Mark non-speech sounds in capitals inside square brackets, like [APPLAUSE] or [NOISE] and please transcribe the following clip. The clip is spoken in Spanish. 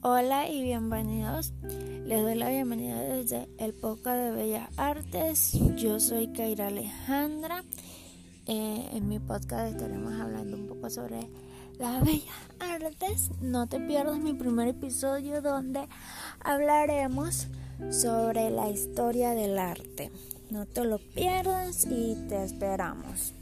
Hola y bienvenidos. Les doy la bienvenida desde el Poca de Bellas Artes. Yo soy Kaira Alejandra. Eh, en mi podcast estaremos hablando un poco sobre las [LAUGHS] bellas artes. No te pierdas mi primer episodio donde hablaremos sobre la historia del arte. No te lo pierdas y te esperamos.